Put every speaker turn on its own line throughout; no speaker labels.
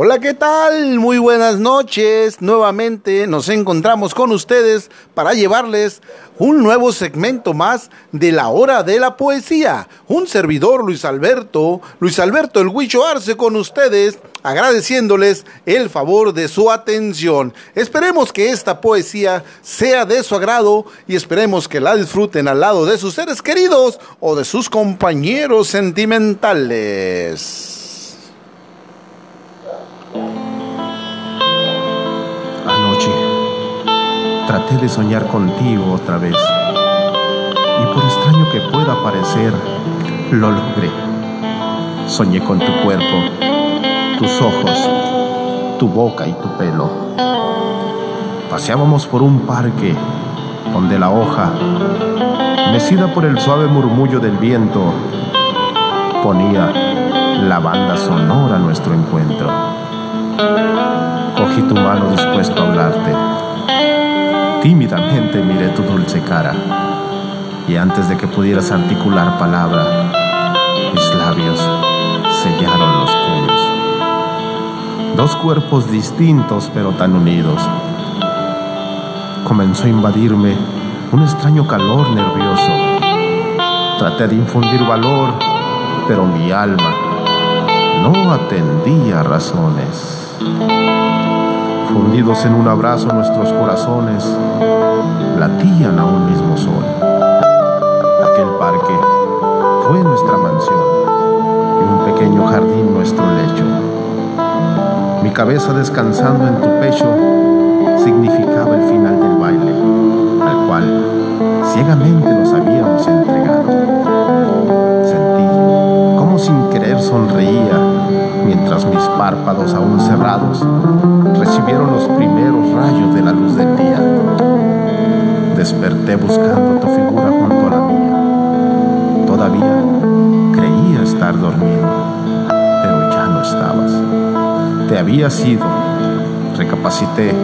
Hola, ¿qué tal? Muy buenas noches. Nuevamente nos encontramos con ustedes para llevarles un nuevo segmento más de la hora de la poesía. Un servidor, Luis Alberto, Luis Alberto el Huicho Arce con ustedes, agradeciéndoles el favor de su atención. Esperemos que esta poesía sea de su agrado y esperemos que la disfruten al lado de sus seres queridos o de sus compañeros sentimentales.
Traté de soñar contigo otra vez. Y por extraño que pueda parecer, lo logré. Soñé con tu cuerpo, tus ojos, tu boca y tu pelo. Paseábamos por un parque donde la hoja, mecida por el suave murmullo del viento, ponía la banda sonora a nuestro encuentro. Cogí tu mano dispuesto a hablarte Tímidamente miré tu dulce cara y antes de que pudieras articular palabra, mis labios sellaron los tuyos. Dos cuerpos distintos pero tan unidos. Comenzó a invadirme un extraño calor nervioso. Traté de infundir valor, pero mi alma no atendía razones. Fundidos en un abrazo nuestros corazones latían a un mismo sol. Aquel parque fue nuestra mansión y un pequeño jardín nuestro lecho. Mi cabeza descansando en tu pecho significaba el final del baile, al cual ciegamente nos habíamos entregado. Sentí como sin querer sonreía mientras mis párpados aún cerrados recibieron los primeros rayos de la luz del día. Desperté buscando tu figura junto a la mía. Todavía creía estar dormido, pero ya no estabas. Te había sido. Recapacité,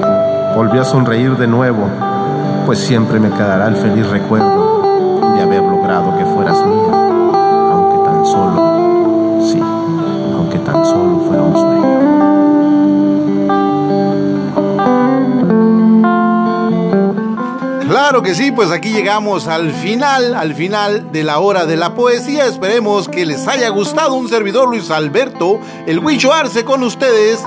volví a sonreír de nuevo, pues siempre me quedará el feliz recuerdo de haber logrado que fueras mía, aunque tan solo,
Que sí, pues aquí llegamos al final, al final de la hora de la poesía. Esperemos que les haya gustado un servidor Luis Alberto, el Huicho Arce con ustedes,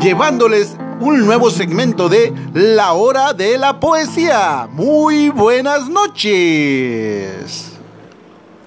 llevándoles un nuevo segmento de La hora de la poesía. Muy buenas noches.